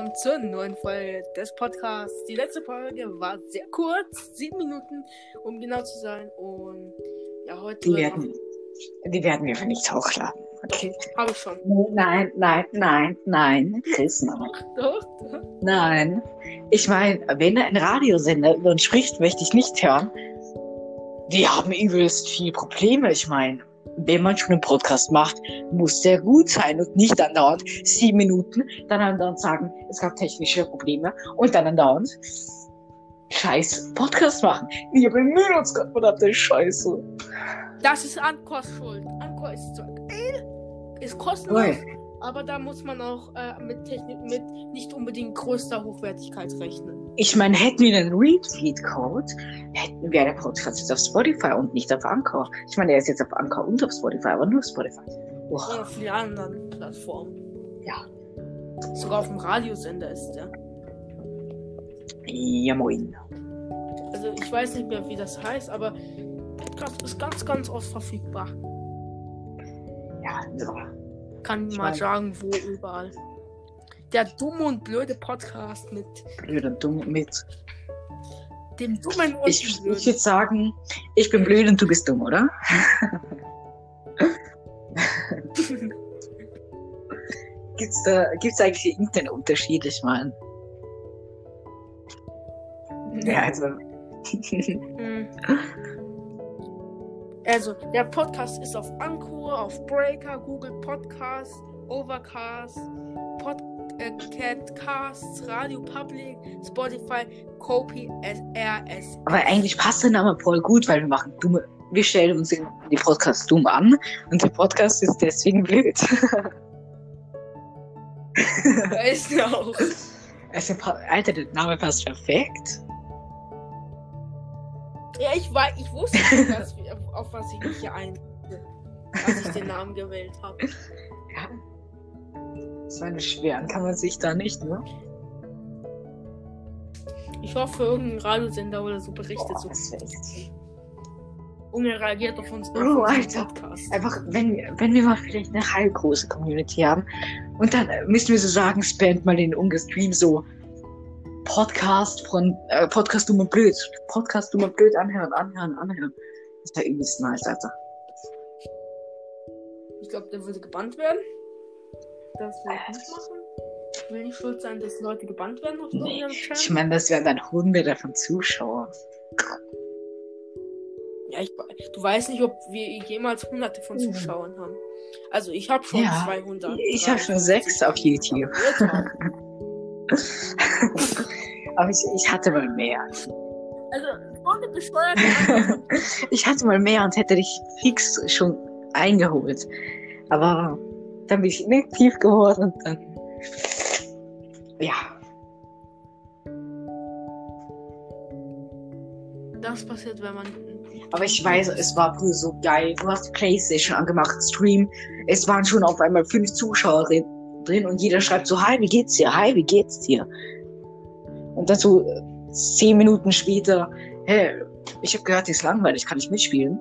willkommen zur neuen Folge des Podcasts. Die letzte Folge war sehr kurz, sieben Minuten, um genau zu sein. Und ja, heute. Die werden, die werden wir nicht hochladen. Okay. Habe ich schon. Nein, nein, nein, nein, Chris, nein. Doch, doch. Nein. Ich meine, wenn ein Radiosender über uns spricht, möchte ich nicht hören. Die haben übelst viele Probleme. Ich meine, wenn man schon einen Podcast macht, muss der gut sein und nicht andauernd sieben Minuten, dann andauernd sagen, es gab technische Probleme und dann andauernd scheiß Podcast machen. Wir bemühen uns gerade verdammte Scheiße. Das ist Ankors Schuld. Ankor ist ist kostenlos, Ui. Aber da muss man auch äh, mit Technik, mit nicht unbedingt größter Hochwertigkeit rechnen. Ich meine, hätten wir einen Retweet-Code, hätten wir der Podcast jetzt auf Spotify und nicht auf Anchor. Ich meine, er ist jetzt auf Anchor und auf Spotify, aber nur auf Spotify. Und Boah, auf vielen anderen Plattformen. ja. Sogar auf dem Radiosender ist der. Ja, moin. Also ich weiß nicht mehr, wie das heißt, aber Podcast ist ganz, ganz oft verfügbar. Ja, so. Kann Ich mal sagen, wo überall. Der dumme und blöde Podcast mit blöd und dumm mit. dem dummen und Ich, dem ich blöden. würde sagen, ich bin blöd und du bist dumm, oder? Gibt's da, gibt's eigentlich irgendeinen Unterschied? Ich meine, ja, also, Hm. Also, der Podcast ist auf Anchor, auf Breaker, Google Podcast, Overcast, Podcast, Casts, Radio Public, Spotify, Copy, RS. aber eigentlich passt der Name voll gut, weil wir machen dumme, wir stellen uns in die Podcast dumm an und der Podcast ist deswegen blöd. Er auch. Also, Alter, der Name passt perfekt. Ja, ich weiß, ich wusste nicht, dass auf was ich mich hier ein, als ich den Namen gewählt habe. Ja. So eine schweren kann man sich da nicht, ne? Ich hoffe, irgendein Radiosender oder so berichtet Boah, so. Und er reagiert auf uns unseren Alter. Podcast. Einfach, wenn, wir- wenn wir mal vielleicht eine halb große Community haben und dann müssen wir so sagen, spamt mal den ungestream so Podcast von äh, Podcast Dumm und Blöd. Podcast Dumm und Blöd anhören, anhören, anhören. Das wäre übelst nice, Alter. Ich glaube, der würde gebannt werden. Das will ich nicht machen. Ich will nicht schuld sein, dass Leute gebannt werden auf Nee. Ich meine, das wären dann hunderte von Zuschauern. ja, ich, du weißt nicht, ob wir jemals hunderte von Mhm. Zuschauern haben. Also ich habe schon Ja, 200. ich habe schon sechs auf YouTube. Aber ich, ich hatte mal mehr. Also, ohne bescheuerte Ich hatte mal mehr und hätte dich fix schon eingeholt. Aber dann bin ich inaktiv geworden und dann. Ja. Das passiert, wenn man. Aber ich weiß, es war früher so geil. Du hast die Playstation angemacht, Stream. Es waren schon auf einmal fünf Zuschauer drin und jeder schreibt so, hi, wie geht's dir? Hi, wie geht's dir? Und dann so äh, zehn Minuten später, hey, ich habe gehört, die ist langweilig, kann ich mitspielen?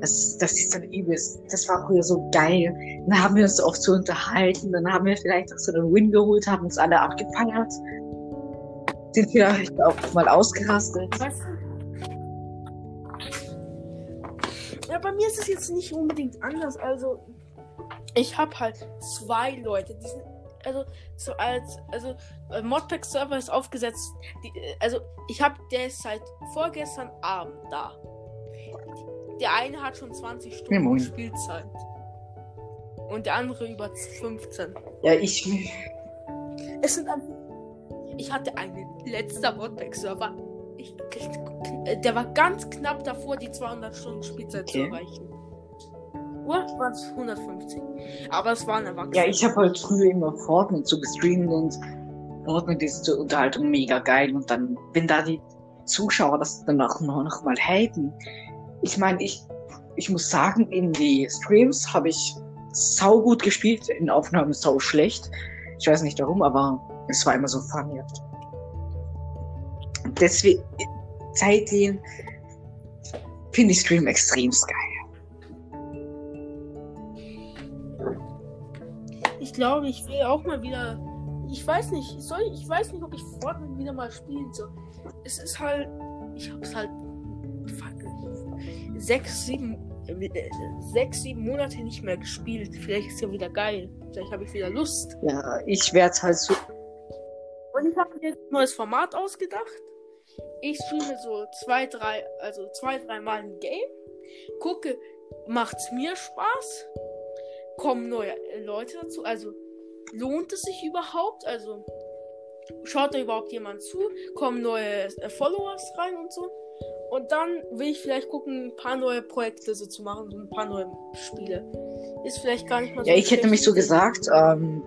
Das, das ist dann übelst. Das war früher so geil. Dann haben wir uns oft so unterhalten, dann haben wir vielleicht auch so einen Win geholt, haben uns alle abgefeiert. Sind vielleicht auch mal ausgerastet. Du? Ja, bei mir ist es jetzt nicht unbedingt anders. Also, ich habe halt zwei Leute, die sind. Also, so als. Also, äh, Modpack-Server ist aufgesetzt. Die, also, ich habe. Der ist seit vorgestern Abend da. Der eine hat schon 20 Ja, Stunden moin. Spielzeit. Und der andere über 15. Ja, ich. Es sind. Ich hatte einen letzter Modpack-Server. Der war ganz knapp davor, die 200 Stunden Spielzeit zu Okay. erreichen. Oder waren es 150? Aber es waren Erwachsene. Ja, ich habe halt früher immer Fortnite so gestreamt und Fortnite ist zur Unterhaltung mega geil. Und dann, wenn da die Zuschauer das dann auch noch mal haten. Ich meine, ich, ich muss sagen, in die Streams habe ich sau gut gespielt, in Aufnahmen sau schlecht. Ich weiß nicht warum, aber es war immer so funny. Deswegen, seitdem finde ich Stream extremst geil. Glaube, ich will auch mal wieder. Ich weiß nicht, soll ich, weiß nicht, ob ich Fortnite wieder mal spielen soll. Es ist halt. Ich hab's halt sechs, sieben, äh, sechs, sieben Monate nicht mehr gespielt. Vielleicht ist ja wieder geil. Vielleicht habe ich wieder Lust. Ja, ich werde halt so. Und ich habe mir jetzt ein neues Format ausgedacht. Ich streame so zwei, drei, also zwei, drei Mal ein Game. Gucke, macht's mir Spaß? Kommen neue Leute dazu? Also lohnt es sich überhaupt? Also schaut da überhaupt jemand zu? Kommen neue äh, Followers rein und so? Und dann will ich vielleicht gucken, ein paar neue Projekte so zu machen, so ein paar neue Spiele. Ist vielleicht gar nicht mal so. Ja, ich hätte mich so gesagt, ähm,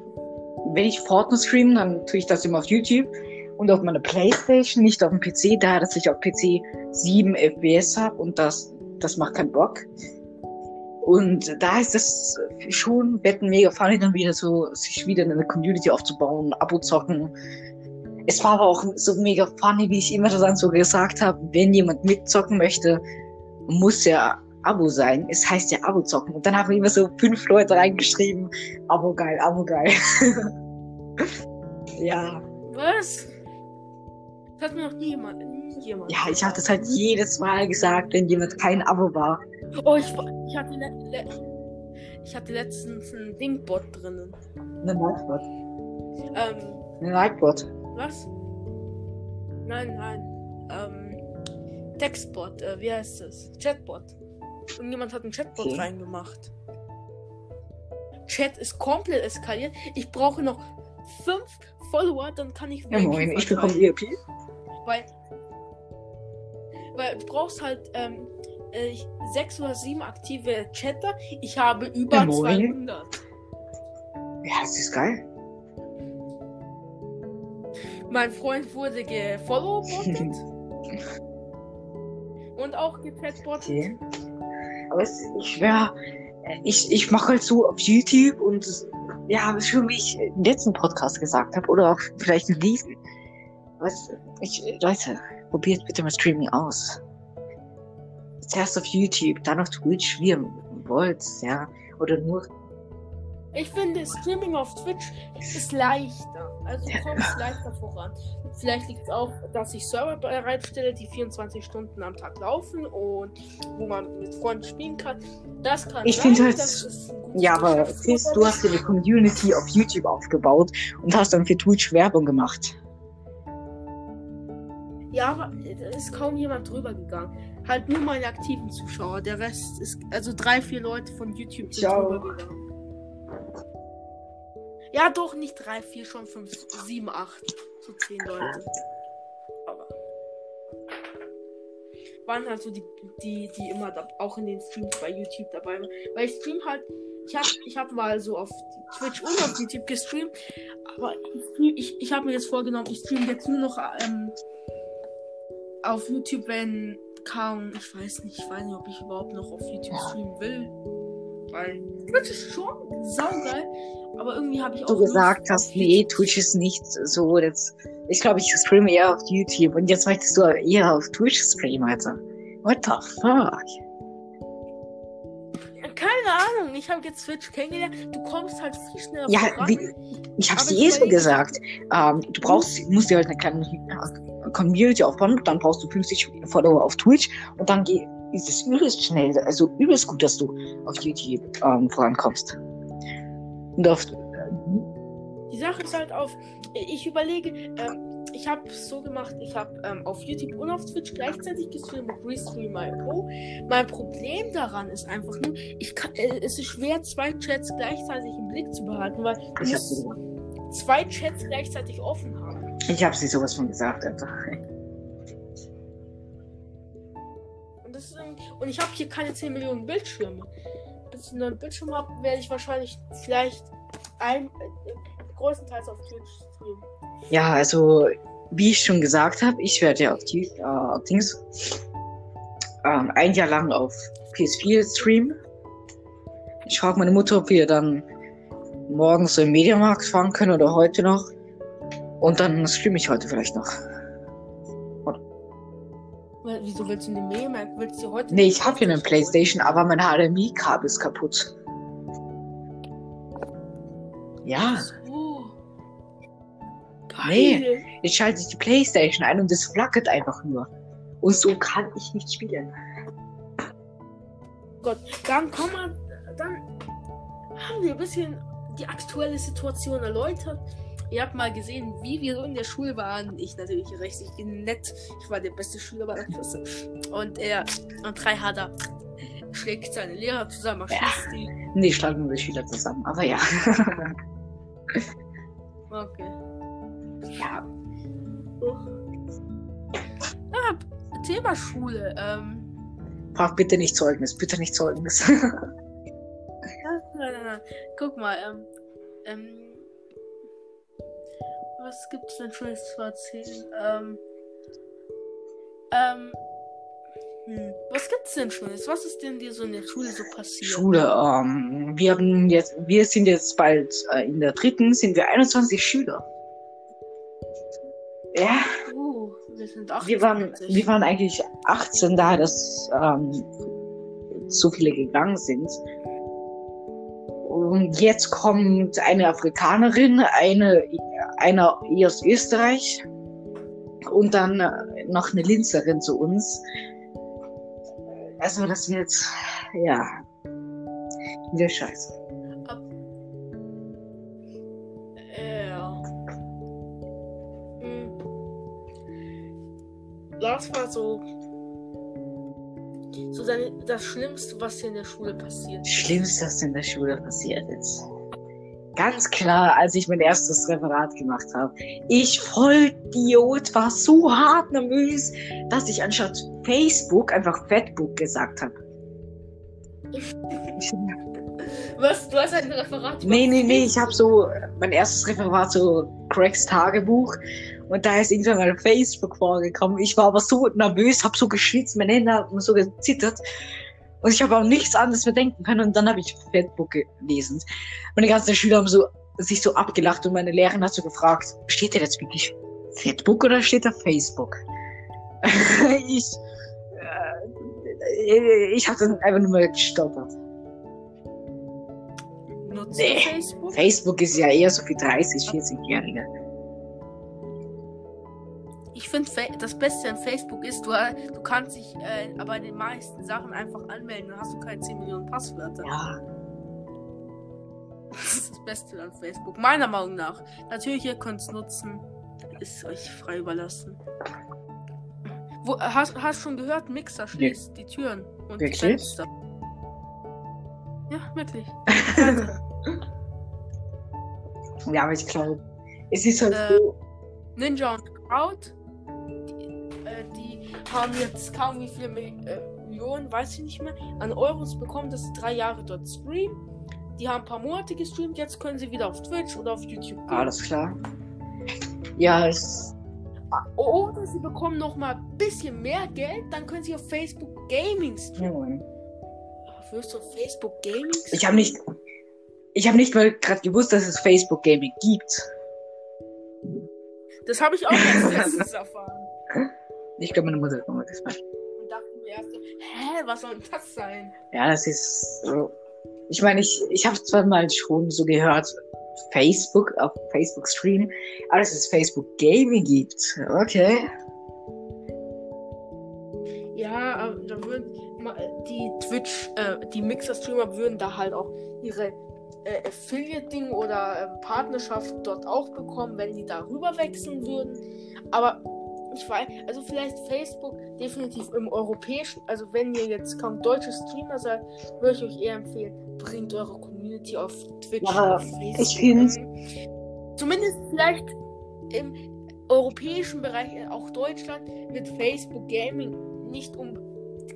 wenn ich Fortnite streame, dann tue ich das immer auf YouTube und auf meiner Playstation, nicht auf dem PC, da dass ich auf PC 7 FPS habe und das, das macht keinen Bock. Und da ist das schon wetten mega funny, dann wieder so, sich wieder eine Community aufzubauen, Abo zocken. Es war aber auch so mega funny, wie ich immer dann so gesagt habe, wenn jemand mitzocken möchte, muss ja Abo sein. Es heißt ja Abo zocken. Und dann haben immer so fünf Leute reingeschrieben, Abo geil, Abo geil. ja. Was? Das hat mir noch nie jemand, nie jemand. Ja, ich habe das halt jedes Mal gesagt, wenn jemand kein Abo war. Oh, ich, ich, hatte, le le ich hatte letztens ein Dingbot drinnen. Ein Nightbot. Ähm. Ein Nightbot. Was? Nein, nein. Ähm. Textbot, äh, wie heißt es? Chatbot. Irgendjemand hat einen Chatbot okay. reingemacht. Chat ist komplett eskaliert. Ich brauche noch fünf Follower, dann kann ich. Ja, moin, ich bekomme ERP. Weil. Weil du brauchst halt ähm, äh, sechs oder sieben aktive Chatter. Ich habe über ja, 200. Ja, das ist geil. Mein Freund wurde gefollowbottet. und auch gechatbottet. Okay. Aber es, ich wäre. Ich, ich mache halt so auf YouTube und ja, schon wie ich im letzten Podcast gesagt habe, oder auch vielleicht in diesem. Was, ich, Leute, probiert bitte mal Streaming aus. Zuerst auf YouTube, dann auf Twitch, wie ihr wollt, ja. Oder nur. Ich finde, Streaming auf Twitch ist leichter. Also du kommst leichter voran. Vielleicht liegt es auch, dass ich Server bereitstelle, die 24 Stunden am Tag laufen und wo man mit Freunden spielen kann. Das kann Ich finde halt. Ja, aber Chris, du hast dir eine Community auf YouTube aufgebaut und hast dann für Twitch Werbung gemacht. Ja, da ist kaum jemand drüber gegangen. Halt nur meine aktiven Zuschauer. Der Rest ist, also drei, vier Leute von YouTube sind Ciao. drüber gegangen. Ja, doch, nicht drei, vier, schon fünf, sieben, acht. So zehn Leute. Aber. Waren halt so die, die, die immer da, auch in den Streams bei YouTube dabei waren. Weil ich stream halt. Ich hab, ich hab mal so auf Twitch und auf YouTube gestreamt. Aber ich, ich, ich habe mir jetzt vorgenommen, ich stream jetzt nur noch ähm, auf YouTube, wenn kaum, ich weiß nicht, ich weiß nicht, ob ich überhaupt noch auf YouTube streamen will. Weil Twitch ist schon saugeil, aber irgendwie habe ich auch. Du gesagt hast, nee, Twitch ist nicht so. Das, ich glaube, ich streame eher auf YouTube und jetzt möchtest du eher auf Twitch streamen, Alter. What the fuck? Ich habe jetzt Twitch kennengelernt. Du kommst halt viel schneller Ja, wie, ich habe es eh so gesagt. Ähm, du brauchst, musst dir halt eine kleine Community aufbauen, dann brauchst du 50 Follower auf Twitch und dann geht ist es übelst schnell, also übelst gut, dass du auf YouTube ähm, vorankommst. Und auf. Die Sache ist halt auf. Ich überlege, ähm, ich habe so gemacht, ich habe ähm, auf YouTube und auf Twitch gleichzeitig gestreamt mit Restream Pro. Mein Problem daran ist einfach nur, ich kann, äh, es ist schwer, zwei Chats gleichzeitig im Blick zu behalten, weil ich zwei Chats gleichzeitig offen haben. Ich habe sie sowas von gesagt, einfach. Und, das ist, und ich habe hier keine 10 Millionen Bildschirme. Bis ich einen Bildschirm habe, werde ich wahrscheinlich vielleicht ein, äh, größtenteils auf Twitch streamen. Ja, also wie ich schon gesagt habe, ich werde ja auf, die, äh, Dings ähm, ein Jahr lang auf PS4 streamen. Ich frage meine Mutter, ob wir dann morgens so im Mediamarkt fahren können oder heute noch. Und dann streame ich heute vielleicht noch. Oder? Wieso willst du den Mediamarkt? Willst du heute? Nee, ich habe hier eine Playstation, aber mein HDMI-Kabel ist kaputt. Ja. So. Nee. Jetzt schalte ich die Playstation ein und es flackert einfach nur. Und so kann ich nicht spielen. Gott, dann kommen wir, dann haben wir ein bisschen die aktuelle Situation erläutert. Ihr habt mal gesehen, wie wir so in der Schule waren. Ich natürlich richtig nett. Ich war der beste Schüler bei der Klasse. Und er, und drei hat er, schlägt seine Lehrer zusammen, erschießt die. Nee, schlagen wir die Schüler zusammen. Aber ja. Okay. Ja. Ah, Thema Schule. Ähm, Frag bitte nicht Zeugnis. Bitte nicht Zeugnis. nein, nein, nein. Guck mal, ähm, ähm, was gibt's denn Schönes zu erzählen? Ähm, ähm, hm, was gibt's denn Schönes? Was ist denn dir so in der Schule so passiert? Schule, ähm, wir haben jetzt, wir sind jetzt bald äh, in der dritten, sind wir 21 Schüler. Ja, Uh, wir sind 28. wir waren, wir waren eigentlich 18 da, dass ähm, so viele gegangen sind. Und jetzt kommt eine Afrikanerin, eine, einer aus Österreich und dann äh, noch eine Linzerin zu uns. Also das wird, ja, wieder scheiße. Das war so. So deine, das Schlimmste, was dir in der Schule passiert. Das Schlimmste, was in der Schule passiert ist. Ganz klar, als ich mein erstes Referat gemacht habe. Ich Vollidiot war so hart nervös, dass ich anstatt Facebook einfach Fatbook gesagt habe. Was? Du hast ein Referat Nee, nee, nee, ich habe so mein erstes Referat so Craigs Tagebuch und da ist irgendwann mal Facebook vorgekommen. Ich war aber so nervös, habe so geschwitzt, meine Hände haben so gezittert und ich habe auch nichts anderes mehr denken können und dann habe ich Facebook gelesen. Meine ganzen Schüler haben so sich so abgelacht und meine Lehrerin hat so gefragt, steht da jetzt wirklich Facebook oder steht da Facebook? ich äh, ich habe dann einfach nur mal gestottert. Nutzt Nee. Facebook? Facebook ist ja eher so für 30, 40-Jährige. Ich finde, das Beste an Facebook ist, du, du kannst dich äh, bei den meisten Sachen einfach anmelden, dann hast du keine 10 Millionen Passwörter. Ja, Das ist das Beste an Facebook, meiner Meinung nach. Natürlich, ihr könnt es nutzen, ist euch frei überlassen. Wo, hast, hast schon gehört, Mixer schließt die Türen und Wirklich? die Fenster. Ja, wirklich. ja, aber ich glaube, es ist halt Äh, so. Ninja und die haben jetzt kaum wie viele äh, Millionen, weiß ich nicht mehr, an Euros bekommen, dass sie drei Jahre dort streamen. Die haben ein paar Monate gestreamt, jetzt können sie wieder auf Twitch oder auf YouTube gehen. Alles klar. Ja, es. Oder sie bekommen noch mal ein bisschen mehr Geld, dann können sie auf Facebook Gaming streamen. Wirst du auf Facebook Gaming Ich habe nicht. Ich habe nicht mal gerade gewusst, dass es Facebook Gaming gibt. Das habe ich auch erst letztens erfahren. Ich glaube, meine Mutter hat mir das mal. Und dachte mir erst so, hä, was soll das sein? Ja, das ist so. Ich meine, ich, ich habe zwar mal schon so gehört, Facebook, auf Facebook Stream, aber dass es Facebook Gaming gibt. Okay. Ja, aber da würden die Twitch, äh, die Mixer-Streamer würden da halt auch ihre äh, Affiliate-Ding oder äh, Partnerschaft dort auch bekommen, wenn die darüber wechseln würden. Aber ich weiß, also vielleicht Facebook definitiv im europäischen, also wenn ihr jetzt kaum deutsche Streamer seid, würde ich euch eher empfehlen, bringt eure Community auf Twitch. Ja, auf Facebook. ich find's- Zumindest vielleicht im europäischen Bereich, äh, auch Deutschland, mit Facebook Gaming nicht um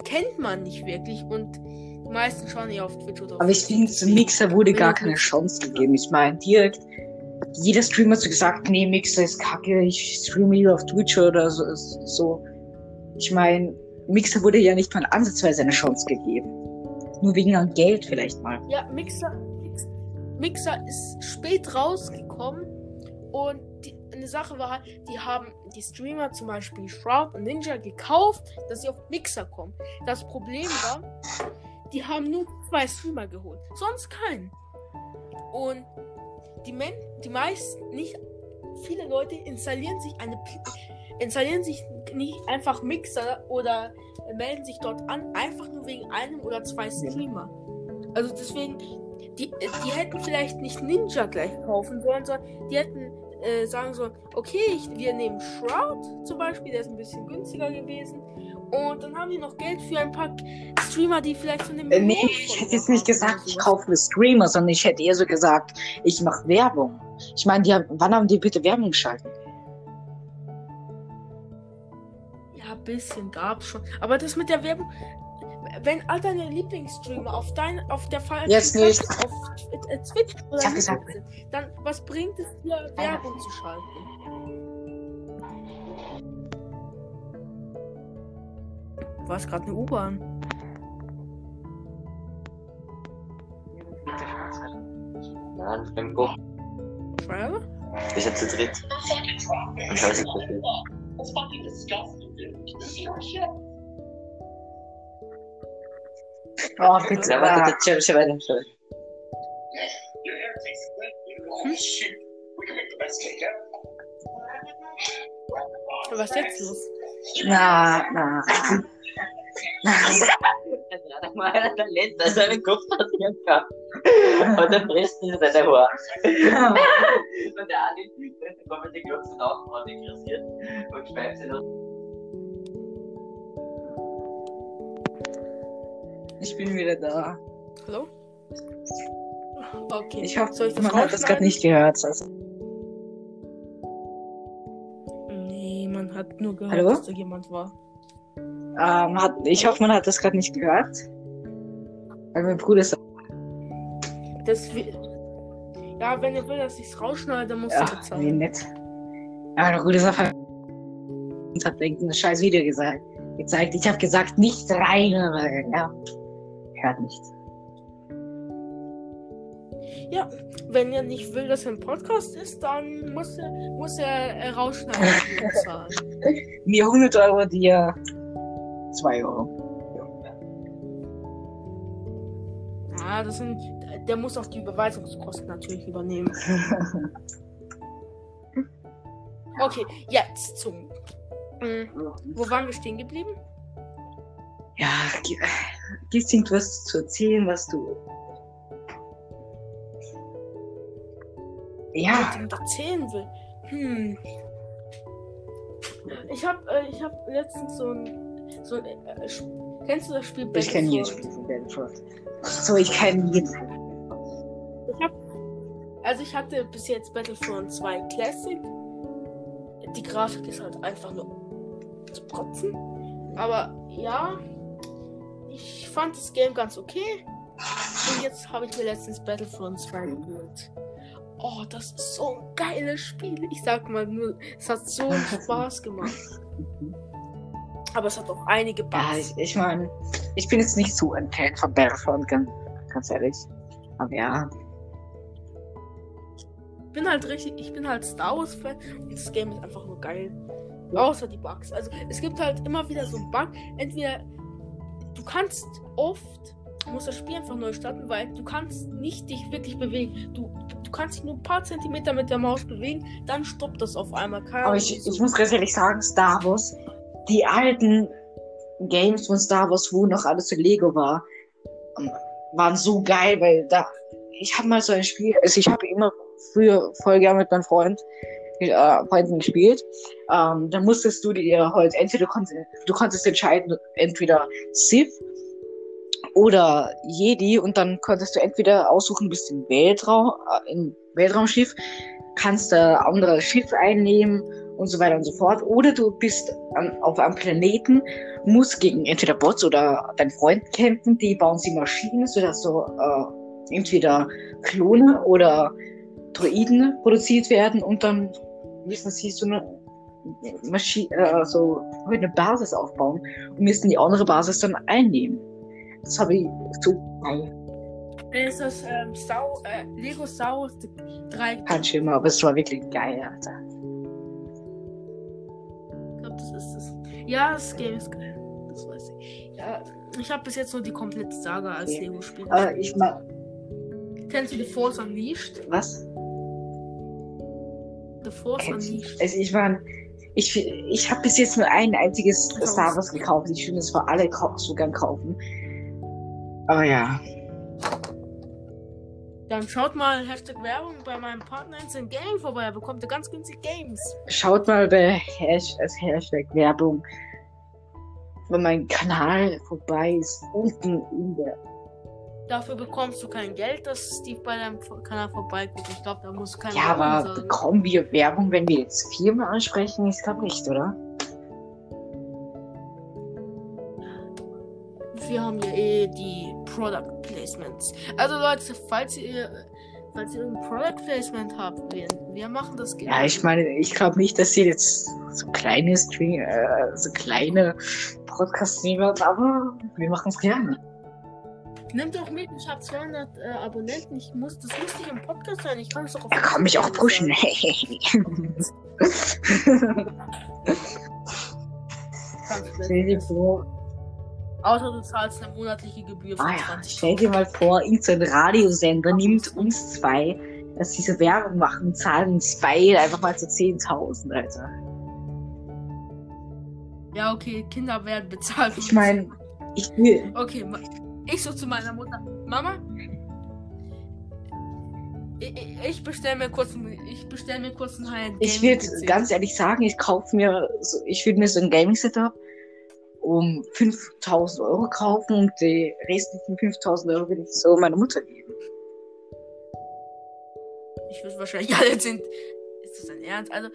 kennt man nicht wirklich und die meisten schauen eher auf Twitch oder auf Aber ich finde, zum Mixer wurde gar keine Chance gegeben. Ich meine, direkt, jeder Streamer hat so gesagt, nee, Mixer ist kacke, ich streame lieber auf Twitch oder so. so. Ich meine, Mixer wurde ja nicht mal ansatzweise eine Chance gegeben. Nur wegen an Geld vielleicht mal. Ja, Mixer, Mix, Mixer ist spät rausgekommen und die, eine Sache war halt, die haben die Streamer zum Beispiel Shroud und Ninja gekauft, dass sie auf Mixer kommen. Das Problem war, die haben nur zwei Streamer geholt, sonst keinen. Und die, Men die meisten, nicht viele Leute installieren sich eine installieren sich nicht einfach Mixer oder melden sich dort an, einfach nur wegen einem oder zwei Streamer. Also deswegen, die, die hätten vielleicht nicht Ninja gleich kaufen sollen, sondern die hätten äh, sagen sollen, okay, ich, wir nehmen Shroud zum Beispiel, der ist ein bisschen günstiger gewesen. Und dann haben die noch Geld für ein paar Streamer, die vielleicht von dem. Äh, nee, ich hätte jetzt nicht gesagt, ich kaufe mir Streamer, sondern ich hätte eher so gesagt, ich mache Werbung. Ich meine, die haben, wann haben die bitte Werbung geschaltet? Ja, ein bisschen gab's schon. Aber das mit der Werbung, wenn all deine Lieblingsstreamer auf dein, auf der falschen Jetzt nicht. auf äh, Twitch oder Ich hab gesagt- sind, dann was bringt es dir, Werbung zu schalten? War es gerade eine U-Bahn? Nein, Koch. Schreibe? Wir sind zu dritt. Und an. That's fucking disgusting, dude. Oh, bitte. Ja, warte, schau, schau weiter, schau weiter. Cake ever. Was ist jetzt los? Na, na. na. Der mal der Letzte, seinen Kopf passieren kann. Und dann frisst er seine Haare. Und der eine der kommt mit den Klopfen auf und interessiert und schreibt sie noch. Ich bin wieder da. Hallo? Okay. Ich hoffe, man hat das gerade nicht gehört. Also, man hat nur gehört, Hallo? dass da jemand war. ähm, hat, ich hoffe, man hat das gerade nicht gehört. Weil mein Bruder ist. Das ja, wenn er will, dass ich es rausschneide, dann muss Ach, wie bezahlen. nett. Ja, Bruder ist auf und hat irgendein scheiß Video gesagt. gezeigt. Ich habe gesagt, nicht rein, aber ja. Hört nicht. Ja, wenn er nicht will, dass er ein Podcast ist, dann muss er, muss er äh, rausschneiden und. Mir 100 Euro, dir 2 Euro. Ja, das sind, der muss auch die Überweisungskosten natürlich übernehmen. Okay, jetzt zum. Mm, wo waren wir stehen geblieben? Ja, gi- gibt's irgendwas zu erzählen, was du. Ja, unbedingt erzählen will. Hm. Ich habe äh, ich hab letztens so ein. So ein äh, Sp- kennst du das Spiel ich kenne jedes? Spiel von Battlefront. So, ich kenne jedes. Ich hab, also ich hatte bis jetzt Battlefront 2 Classic. Die Grafik ist halt einfach nur zu kotzen. Aber ja, ich fand das Game ganz okay. Und jetzt habe ich mir letztens Battlefront 2 geholt. Oh, das ist so ein geiles Spiel. Ich sag mal nur, es hat so Spaß gemacht. Aber es hat auch einige Ja, Bugs. ich, ich meine, ich bin jetzt nicht so ein Fan von Battlefront, ganz, ganz ehrlich. Aber ja, Ich bin halt richtig, ich bin halt Star Wars Fan und das Game ist einfach nur geil. Außer die Bugs. Also es gibt halt immer wieder so einen Bug. Entweder du kannst oft muss das Spiel einfach neu starten, weil du kannst nicht dich wirklich bewegen. Du, du kannst dich nur ein paar Zentimeter mit der Maus bewegen, dann stoppt das auf einmal. Keine aber ich, ich muss ganz ehrlich sagen, Star Wars, die alten Games von Star Wars, wo noch alles so Lego war, ähm, waren so geil, weil da, ich habe mal so ein Spiel, also ich habe immer früher voll gerne mit meinem Freund, äh, Freunden gespielt. Ähm, da musstest du dir halt, entweder konntest, du konntest entscheiden, entweder Sith oder Jedi und dann konntest du entweder aussuchen, bist im Weltraum, äh, im Weltraumschiff, kannst da andere Schiffe einnehmen und so weiter und so fort. Oder du bist an, auf einem Planeten, musst gegen entweder Bots oder deinen Freund kämpfen, die bauen sie Maschinen, sodass so äh, entweder Klone oder Droiden produziert werden und dann müssen sie so eine Maschine, äh, so eine Basis aufbauen und müssen die andere Basis dann einnehmen. Das habe ich so geil. ist das ähm, Star, äh, Lego Wars 3. Kein Schimmer, aber es war wirklich geil, Alter. Ich glaube, das ist es. Ja, das Game ist geil. Das weiß ich. Ja, ich habe bis jetzt nur die komplette Saga als Okay. Lego-Spiel. Äh, ich mag, Kennst du die Force Unleashed? was? The Force Kennt ihr? Unleashed. Also ich war, ich, ich habe bis jetzt nur ein einziges. Star Wars gekauft. Ich würde es für alle so gern kaufen. Aber ja. Dann schaut mal Hashtag Werbung bei meinem Partner Instant Gaming vorbei. Er bekommt ganz günstig Games. Schaut mal bei Hash, Hashtag Werbung, wenn mein Kanal vorbei ist. Unten in der. Dafür bekommst du kein Geld, dass Steve bei deinem Kanal vorbeiguckt. Ich glaube, da muss kein Ja, Werbung aber sagen. bekommen wir Werbung, wenn wir jetzt Firmen ansprechen? Ich glaube nicht, oder? Wir haben ja eh die Product Placements. Also Leute, falls ihr falls ihr ein Product Placement habt, wir, wir machen das gerne. Ja, ich meine, ich glaube nicht, dass sie jetzt so kleine Stream, äh, so kleine Podcasts nehmen, aber wir machen es gerne. Nimmt doch mit, ich habe 200 äh, Abonnenten. Ich muss, das muss nicht im Podcast sein. Ich kann es doch auf Da kann mich auch pushen. du stell dir vor, Außer du zahlst eine monatliche Gebühr von ah ja, 20 stell dir mal vor, irgendein Radiosender nimmt uns zwei, dass diese Werbung machen, zahlen uns beide einfach mal so 10.000, Alter. Ja, okay, Kinder werden bezahlt. Ich meine, ich will, Okay, ich so zu meiner Mutter. Mama, ich, bestell mir kurz, ich bestell mir kurz ein ich Gaming würde ganz ehrlich sagen, ich kaufe mir, so, ich würde mir so ein Gaming-Setup um 5000 Euro kaufen und die restlichen 5000 Euro würde ich so meiner Mutter geben. Ich würde wahrscheinlich alle sind. Ist das dein Ernst? Also,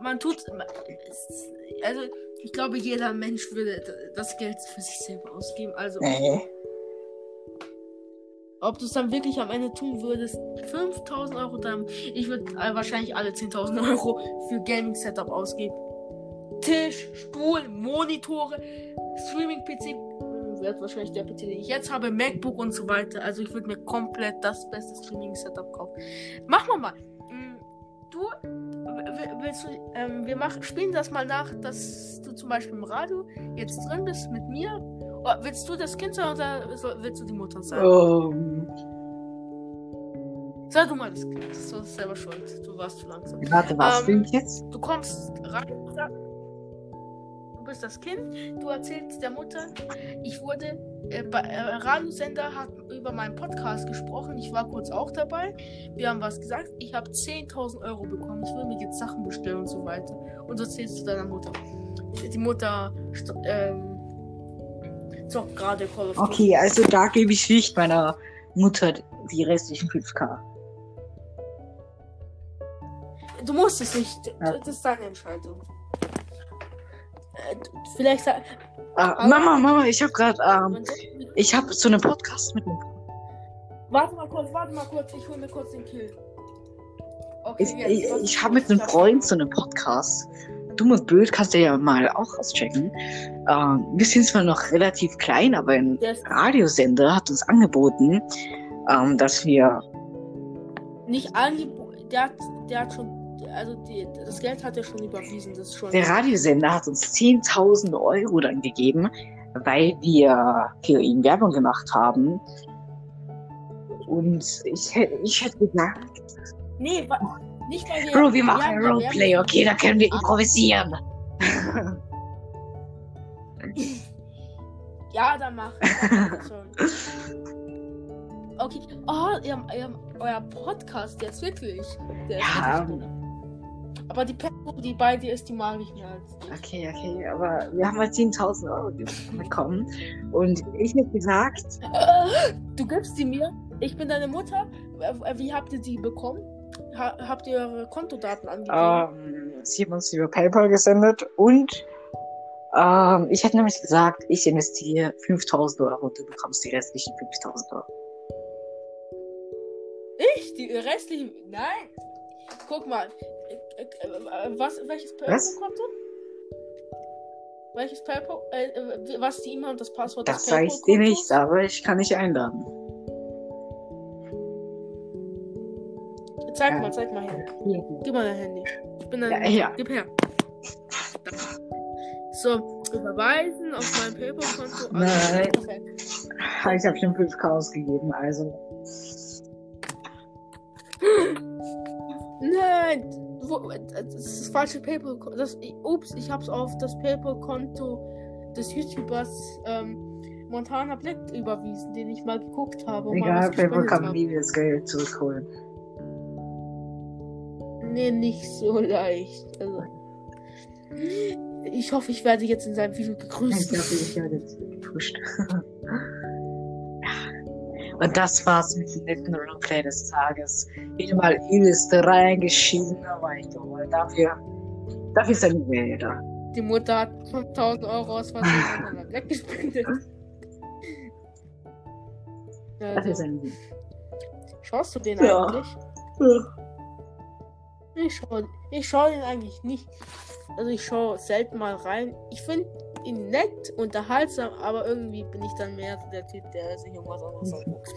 man tut. man- Also, ich glaube, jeder Mensch würde das Geld für sich selber ausgeben. Also, Nee. ob du es dann wirklich am Ende tun würdest, 5000 Euro dann. Ich würde äh, wahrscheinlich alle 10.000 Euro für Gaming-Setup ausgeben. Tisch, Stuhl, Monitore, Streaming-PC. Wird wahrscheinlich der PC, den ich jetzt habe, MacBook und so weiter. Also ich würde mir komplett das beste Streaming-Setup kaufen. Machen wir mal. Mm, Du, willst du, ähm, wir machen, spielen das mal nach, dass du zum Beispiel im Radio jetzt drin bist mit mir. Oder willst du das Kind sein oder willst du die Mutter sein? Ähm, Sag du mal das Kind. Das ist selber schuld. Du warst zu langsam. warte, was Ähm, jetzt? Du kommst rein, du bist das Kind, du erzählst der Mutter, ich wurde, äh, bei, äh, Radiosender hat über meinen Podcast gesprochen, ich war kurz auch dabei, wir haben was gesagt, ich habe 10.000 Euro bekommen, ich will mir jetzt Sachen bestellen und so weiter. Und so erzählst du deiner Mutter. Die Mutter ähm, zockt gerade Call of Duty. Okay, also da gebe ich nicht meiner Mutter die restlichen 5k. Du musst es nicht, Ja. das ist deine Entscheidung. Vielleicht Ah, Mama, Mama, ich habe gerade, ähm, ich habe so einen Podcast mit Warte mal kurz, warte mal kurz, ich hol mir kurz den Kill. Okay, Ich, jetzt, ich, ich habe mit einem Freund so einen Podcast. Dumm und blöd kannst du ja mal auch auschecken. Ähm, wir sind zwar noch relativ klein, aber ein ist Radiosender hat uns angeboten, ähm, dass wir. nicht angeboten, der der hat schon, also die, das Geld hat er schon überwiesen, das schon. Der Radiosender hat uns 10.000 Euro dann gegeben, weil wir für ihn Werbung gemacht haben. Und ich, hätte- ich hätte gesagt, nee, nicht weil wir. Bro, wir machen da Roleplay, Werbung- okay, da können wir improvisieren. Ja, dann mach. Okay. Oh, ihr, ihr, euer Podcast jetzt wirklich. Der ist Ja. Aber die Person, die bei dir ist, die mag ich mehr als dich. Okay, okay, aber wir haben halt 10.000 Euro bekommen. Und ich hätte gesagt, Äh, Du gibst sie mir. Ich bin deine Mutter. Äh, Wie habt ihr sie bekommen? Ha habt ihr eure Kontodaten angegeben? ähm, sie haben uns über PayPal gesendet und ähm, ich hätte nämlich gesagt, ich investiere 5.000 Euro und du bekommst die restlichen 5.000 Euro. Ich? Die restlichen. Nein! Guck mal. Äh, äh, Was, welches? PayPal-Konto? Welches PayPal? Äh, äh, was die E-Mail und das Passwort Das des ich dir nicht, aber ich kann dich einladen. Zeig Ja. mal, zeig mal her. Hier. Gib mal dein Handy. Ich bin dein Ja, ja. Gib her. Da. So, überweisen auf mein PayPal-Konto. Nein. Okay. Ich habe schon 5k ausgegeben, also. Das falsche PayPal. Das, ups, ich hab's auf das PayPal-Konto des YouTubers ähm, Montana Black überwiesen, den ich mal geguckt habe. Egal, PayPal kann habe. nie das Geld zurückholen. Nee, nicht so leicht. Also, ich hoffe, ich werde jetzt in seinem Video Ich gegrüßt. glaube, ich werde jetzt gepusht. Und das war's mit dem netten Roleplay des Tages. Wieder mal übelst reingeschieden, aber ich glaube, dafür, dafür ist er nicht mehr da. Die Mutter hat 5000 Euro aus Versehen Montana Black gespendet. Dafür ist er nicht mehr. schaust du den Ja. eigentlich? Ich schaue ich schau den eigentlich nicht. Also ich schaue selten mal rein. Ich finde ihn nett, unterhaltsam, aber irgendwie bin ich dann mehr der Typ, der sich irgendwas anderes anguckt.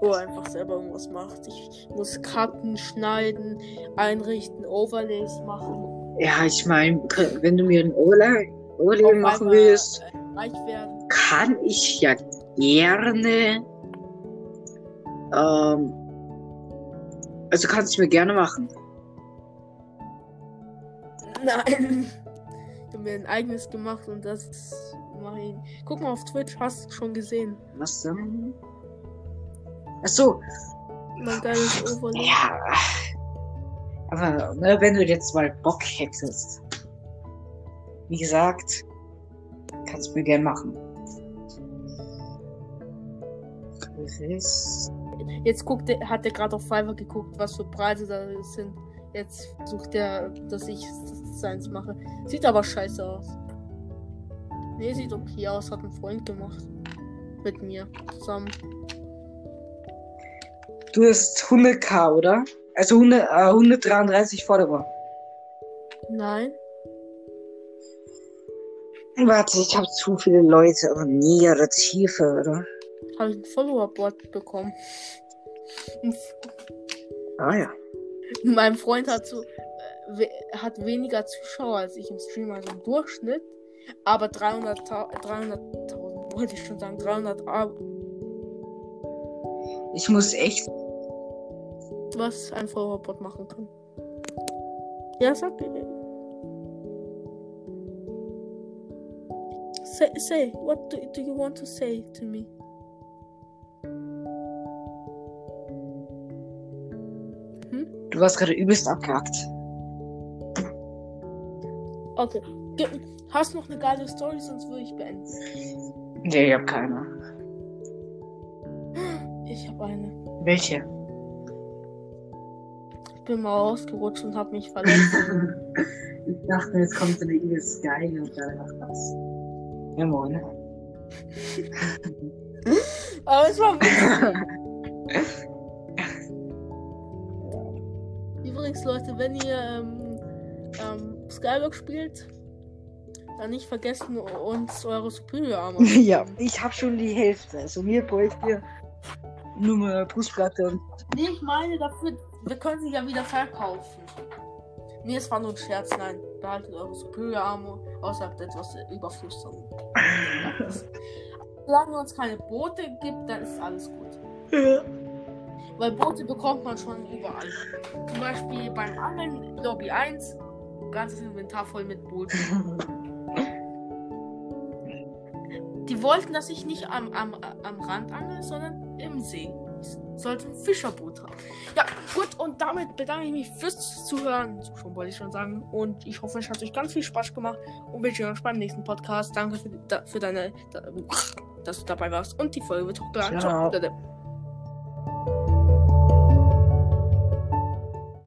Oder einfach selber irgendwas macht. Ich muss Karten schneiden, einrichten, Overlays machen. Ja, ich meine, wenn du mir ein Overlay, Overlay machen willst, äh, kann ich ja gerne. Ähm, also kannst du mir gerne machen. Nein. Mir ein eigenes gemacht und das mache ich. Guck mal auf Twitch, hast du schon gesehen. Was denn? Ach so, Mein geiles Overlay. ja. Aber ne, wenn du jetzt mal Bock hättest, wie gesagt, kannst du mir gerne machen. Chris. Jetzt guckt er, hat er gerade auf Fiverr geguckt, was für Preise da sind. Jetzt sucht er, dass ich seins mache. Sieht aber scheiße aus. Nee, sieht okay aus. Hat ein Freund gemacht. Mit mir zusammen. Du hast 100k, oder? Also 100, äh, 133 Follower. Nein. Warte, ich habe zu viele Leute, aber nie ihre Tiefe, oder? Habe ich ein Follower-Board bekommen. Ah ja. Mein Freund hat so. We hat weniger Zuschauer als ich im Stream, also im Durchschnitt. Aber 300.000. 300.000 wollte ich schon sagen. 300 Ab Ich muss echt. was ein Follower-Bot machen kann. Ja, sag. Say, say, what do, do you want to say to me? Du warst gerade übelst abgehackt. Okay. Hast du noch eine geile Story, sonst würde ich beenden. Nee, ich hab keine. Ich habe eine. Welche? Ich bin mal ausgerutscht und habe mich verletzt. ich dachte, jetzt kommt so eine übelst geile und dann macht das. Ja, moin. Aber es war witzig. Übrigens, Leute, wenn ihr ähm, ähm, Skyblock spielt, dann nicht vergessen, uns eure Superior Armor ja, ich hab schon die Hälfte. Also mir bräuchte ihr nur eine Brustplatte und. Nee, ich meine dafür, wir können sie ja wieder verkaufen. Nee, es war nur ein Scherz, nein. Behaltet eure Superior Armor, außer habt etwas Überfluss. dann- Solange uns keine Boote gibt, dann ist alles gut. Weil Boote bekommt man schon überall. Zum Beispiel beim Angeln Lobby 1, ganzes Inventar voll mit Booten. Die wollten, dass ich nicht am, am, am Rand angel, sondern im See. Ich sollte ein Fischerboot haben. Ja, gut, und damit bedanke ich mich fürs Zuhören. Schon wollte ich schon sagen. Und ich hoffe, es hat euch ganz viel Spaß gemacht. Und wünsche euch beim nächsten Podcast. Danke für, für deine, da, dass du dabei warst. Und die Folge wird hochgeladen. Ciao. Ciao.